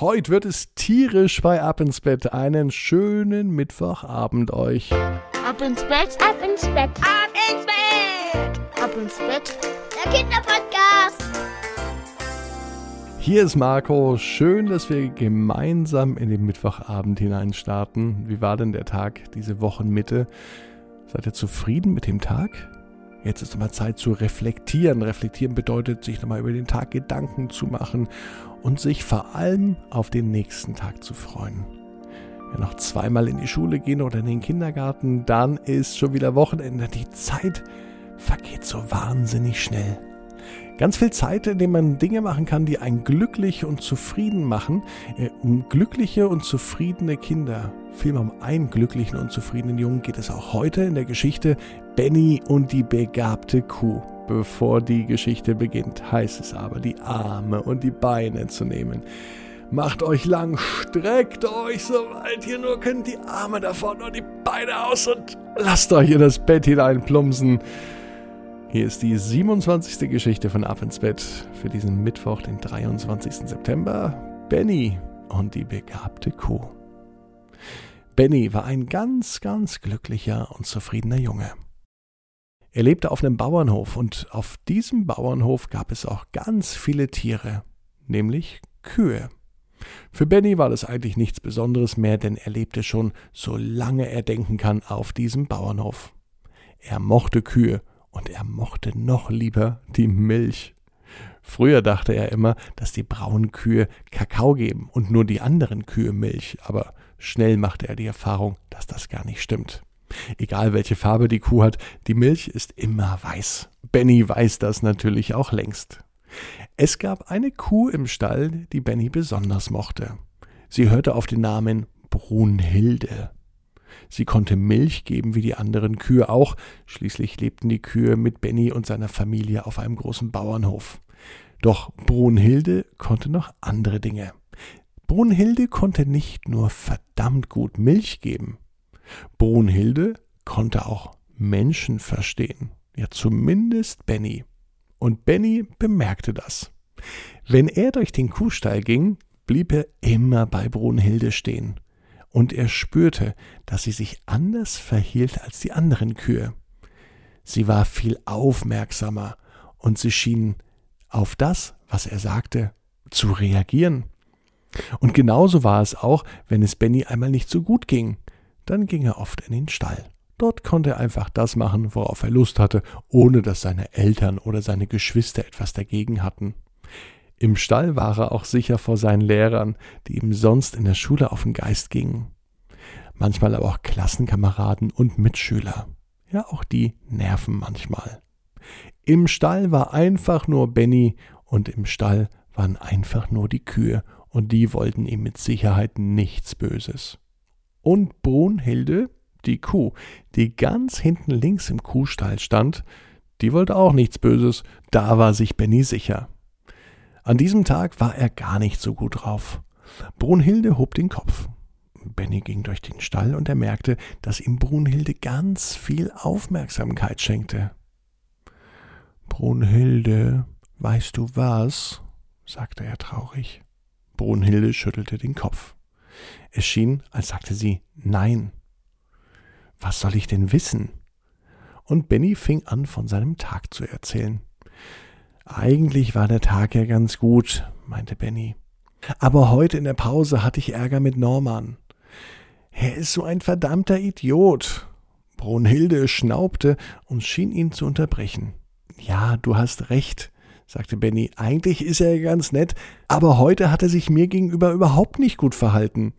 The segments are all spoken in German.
Heute wird es tierisch bei Ab ins Bett. Einen schönen Mittwochabend euch. Ab ins Bett, ab ins Bett, ab ins Bett, ab ins Bett. Der Kinderpodcast. Hier ist Marco. Schön, dass wir gemeinsam in den Mittwochabend hineinstarten. Wie war denn der Tag, diese Wochenmitte? Seid ihr zufrieden mit dem Tag? Jetzt ist mal Zeit zu reflektieren. Reflektieren bedeutet, sich nochmal über den Tag Gedanken zu machen und sich vor allem auf den nächsten Tag zu freuen. Wenn noch zweimal in die Schule gehen oder in den Kindergarten, dann ist schon wieder Wochenende. Die Zeit vergeht so wahnsinnig schnell. Ganz viel Zeit, in der man Dinge machen kann, die einen glücklich und zufrieden machen. Äh, um glückliche und zufriedene Kinder, vielmehr um einen glücklichen und zufriedenen Jungen geht es auch heute in der Geschichte Benny und die begabte Kuh. Bevor die Geschichte beginnt, heißt es aber, die Arme und die Beine zu nehmen. Macht euch lang, streckt euch, soweit ihr nur könnt, die Arme davon und die Beine aus und lasst euch in das Bett hineinplumpsen. Hier ist die 27. Geschichte von Ab ins Bett für diesen Mittwoch, den 23. September. Benny und die begabte Kuh. Benny war ein ganz, ganz glücklicher und zufriedener Junge. Er lebte auf einem Bauernhof und auf diesem Bauernhof gab es auch ganz viele Tiere, nämlich Kühe. Für Benny war das eigentlich nichts Besonderes mehr, denn er lebte schon, solange er denken kann, auf diesem Bauernhof. Er mochte Kühe und er mochte noch lieber die Milch. Früher dachte er immer, dass die braunen Kühe Kakao geben und nur die anderen Kühe Milch, aber schnell machte er die Erfahrung, dass das gar nicht stimmt. Egal welche Farbe die Kuh hat, die Milch ist immer weiß. Benny weiß das natürlich auch längst. Es gab eine Kuh im Stall, die Benny besonders mochte. Sie hörte auf den Namen Brunhilde. Sie konnte Milch geben wie die anderen Kühe auch. Schließlich lebten die Kühe mit Benny und seiner Familie auf einem großen Bauernhof. Doch Brunhilde konnte noch andere Dinge. Brunhilde konnte nicht nur verdammt gut Milch geben. Brunhilde konnte auch Menschen verstehen. Ja, zumindest Benny. Und Benny bemerkte das. Wenn er durch den Kuhstall ging, blieb er immer bei Brunhilde stehen und er spürte, dass sie sich anders verhielt als die anderen Kühe. Sie war viel aufmerksamer und sie schien auf das, was er sagte, zu reagieren. Und genauso war es auch, wenn es Benny einmal nicht so gut ging. Dann ging er oft in den Stall. Dort konnte er einfach das machen, worauf er Lust hatte, ohne dass seine Eltern oder seine Geschwister etwas dagegen hatten. Im Stall war er auch sicher vor seinen Lehrern, die ihm sonst in der Schule auf den Geist gingen. Manchmal aber auch Klassenkameraden und Mitschüler. Ja, auch die nerven manchmal. Im Stall war einfach nur Benny und im Stall waren einfach nur die Kühe und die wollten ihm mit Sicherheit nichts Böses. Und Brunhilde, die Kuh, die ganz hinten links im Kuhstall stand, die wollte auch nichts Böses, da war sich Benny sicher. An diesem Tag war er gar nicht so gut drauf. Brunhilde hob den Kopf. Benny ging durch den Stall und er merkte, dass ihm Brunhilde ganz viel Aufmerksamkeit schenkte. Brunhilde, weißt du was? sagte er traurig. Brunhilde schüttelte den Kopf. Es schien, als sagte sie Nein. Was soll ich denn wissen? Und Benny fing an, von seinem Tag zu erzählen. Eigentlich war der Tag ja ganz gut, meinte Benny. Aber heute in der Pause hatte ich Ärger mit Norman. Er ist so ein verdammter Idiot. Brunhilde schnaubte und schien ihn zu unterbrechen. Ja, du hast recht, sagte Benny. Eigentlich ist er ganz nett, aber heute hat er sich mir gegenüber überhaupt nicht gut verhalten.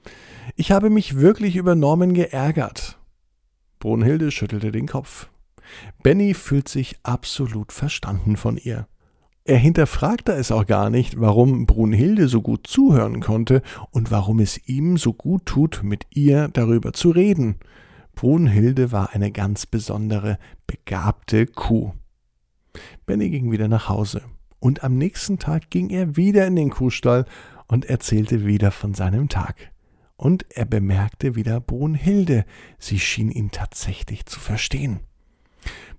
Ich habe mich wirklich über Norman geärgert. Brunhilde schüttelte den Kopf. Benny fühlt sich absolut verstanden von ihr. Er hinterfragte es auch gar nicht, warum Brunhilde so gut zuhören konnte und warum es ihm so gut tut, mit ihr darüber zu reden. Brunhilde war eine ganz besondere, begabte Kuh. Benny ging wieder nach Hause, und am nächsten Tag ging er wieder in den Kuhstall und erzählte wieder von seinem Tag. Und er bemerkte wieder Brunhilde, sie schien ihn tatsächlich zu verstehen.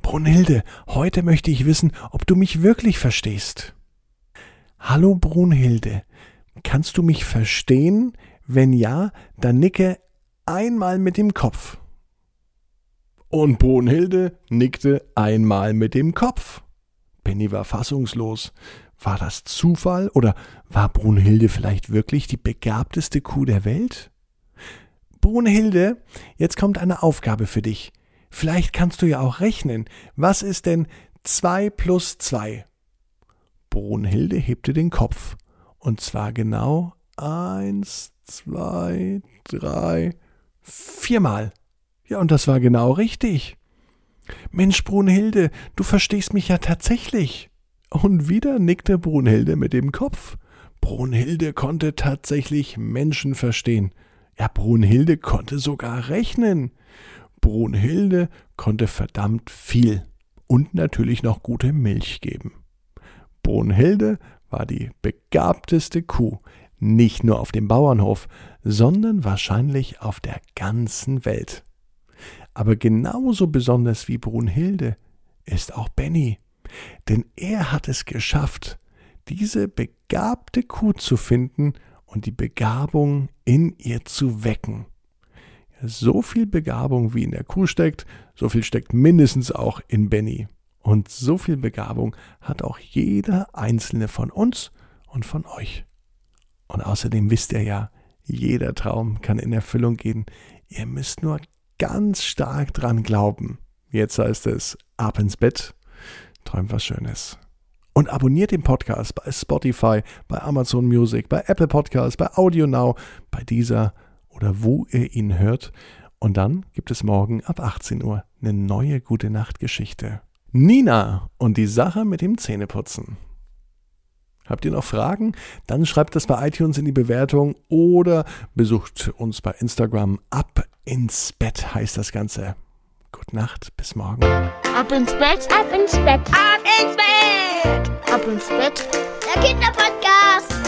Brunhilde, heute möchte ich wissen, ob du mich wirklich verstehst. Hallo Brunhilde, Kannst du mich verstehen? Wenn ja, dann nicke einmal mit dem Kopf. Und Brunhilde nickte einmal mit dem Kopf. Benny war fassungslos. War das Zufall oder war Brunhilde vielleicht wirklich die begabteste Kuh der Welt? Brunhilde, jetzt kommt eine Aufgabe für dich. Vielleicht kannst du ja auch rechnen. Was ist denn zwei plus zwei? Brunhilde hebte den Kopf. Und zwar genau eins, zwei, drei, viermal. Ja, und das war genau richtig. Mensch, Brunhilde, du verstehst mich ja tatsächlich. Und wieder nickte Brunhilde mit dem Kopf. Brunhilde konnte tatsächlich Menschen verstehen. Ja, Brunhilde konnte sogar rechnen. Brunhilde konnte verdammt viel und natürlich noch gute Milch geben. Brunhilde war die begabteste Kuh, nicht nur auf dem Bauernhof, sondern wahrscheinlich auf der ganzen Welt. Aber genauso besonders wie Brunhilde ist auch Benny, denn er hat es geschafft, diese begabte Kuh zu finden und die Begabung in ihr zu wecken. So viel Begabung wie in der Kuh steckt, so viel steckt mindestens auch in Benny. Und so viel Begabung hat auch jeder einzelne von uns und von euch. Und außerdem wisst ihr ja, jeder Traum kann in Erfüllung gehen. Ihr müsst nur ganz stark dran glauben. Jetzt heißt es ab ins Bett, träumt was Schönes. Und abonniert den Podcast bei Spotify, bei Amazon Music, bei Apple Podcasts, bei Audio Now, bei dieser oder wo ihr ihn hört. Und dann gibt es morgen ab 18 Uhr eine neue gute Nacht Geschichte. Nina und die Sache mit dem Zähneputzen. Habt ihr noch Fragen? Dann schreibt das bei iTunes in die Bewertung oder besucht uns bei Instagram. Ab ins Bett heißt das Ganze. Gute Nacht, bis morgen. Ab ins Bett, ab ins Bett, ab ins Bett, ab ins Bett. Der Kinderpodcast.